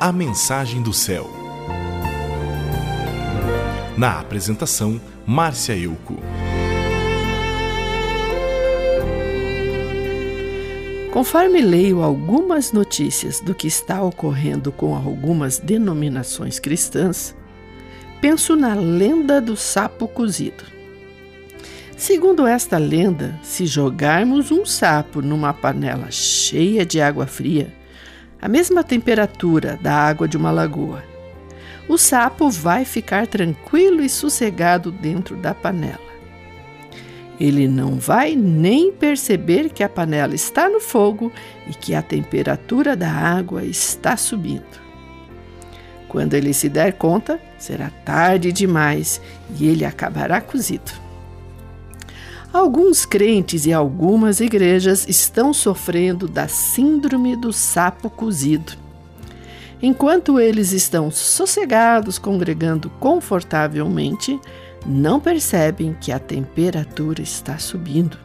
A Mensagem do Céu. Na apresentação, Márcia Euco. Conforme leio algumas notícias do que está ocorrendo com algumas denominações cristãs, penso na lenda do sapo cozido. Segundo esta lenda, se jogarmos um sapo numa panela cheia de água fria, a mesma temperatura da água de uma lagoa, o sapo vai ficar tranquilo e sossegado dentro da panela. Ele não vai nem perceber que a panela está no fogo e que a temperatura da água está subindo. Quando ele se der conta, será tarde demais e ele acabará cozido. Alguns crentes e algumas igrejas estão sofrendo da síndrome do sapo cozido. Enquanto eles estão sossegados, congregando confortavelmente, não percebem que a temperatura está subindo.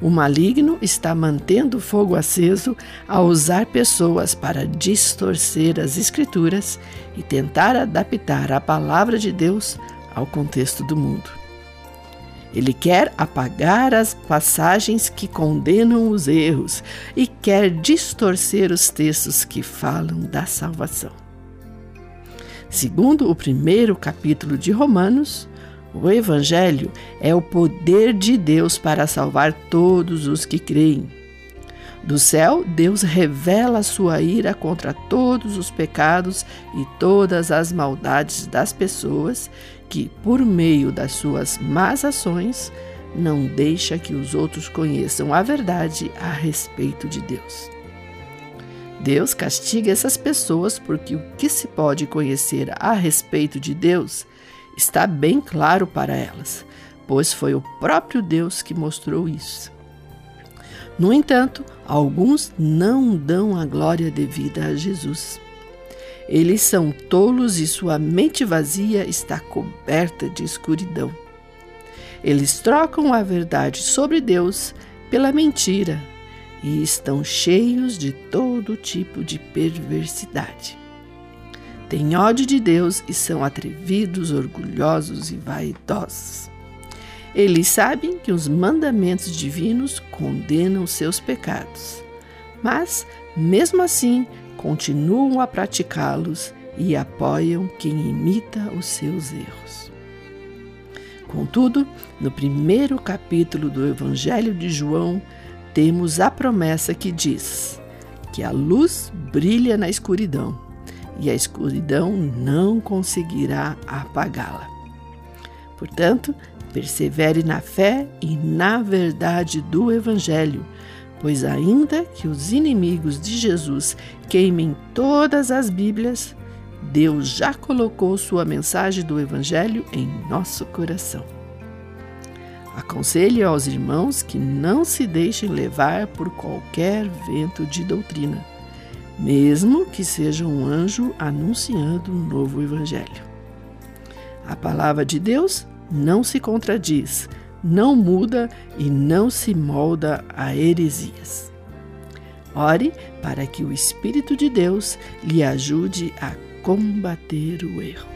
O maligno está mantendo o fogo aceso ao usar pessoas para distorcer as Escrituras e tentar adaptar a palavra de Deus ao contexto do mundo. Ele quer apagar as passagens que condenam os erros e quer distorcer os textos que falam da salvação. Segundo o primeiro capítulo de Romanos, o Evangelho é o poder de Deus para salvar todos os que creem. Do céu, Deus revela a sua ira contra todos os pecados e todas as maldades das pessoas que, por meio das suas más ações, não deixa que os outros conheçam a verdade a respeito de Deus. Deus castiga essas pessoas porque o que se pode conhecer a respeito de Deus está bem claro para elas, pois foi o próprio Deus que mostrou isso. No entanto, alguns não dão a glória devida a Jesus. Eles são tolos e sua mente vazia está coberta de escuridão. Eles trocam a verdade sobre Deus pela mentira e estão cheios de todo tipo de perversidade. Têm ódio de Deus e são atrevidos, orgulhosos e vaidosos. Eles sabem que os mandamentos divinos condenam seus pecados, mas, mesmo assim, continuam a praticá-los e apoiam quem imita os seus erros. Contudo, no primeiro capítulo do Evangelho de João, temos a promessa que diz que a luz brilha na escuridão e a escuridão não conseguirá apagá-la. Portanto, persevere na fé e na verdade do Evangelho, pois, ainda que os inimigos de Jesus queimem todas as Bíblias, Deus já colocou sua mensagem do Evangelho em nosso coração. Aconselho aos irmãos que não se deixem levar por qualquer vento de doutrina, mesmo que seja um anjo anunciando um novo Evangelho. A palavra de Deus não se contradiz, não muda e não se molda a heresias. Ore para que o Espírito de Deus lhe ajude a combater o erro.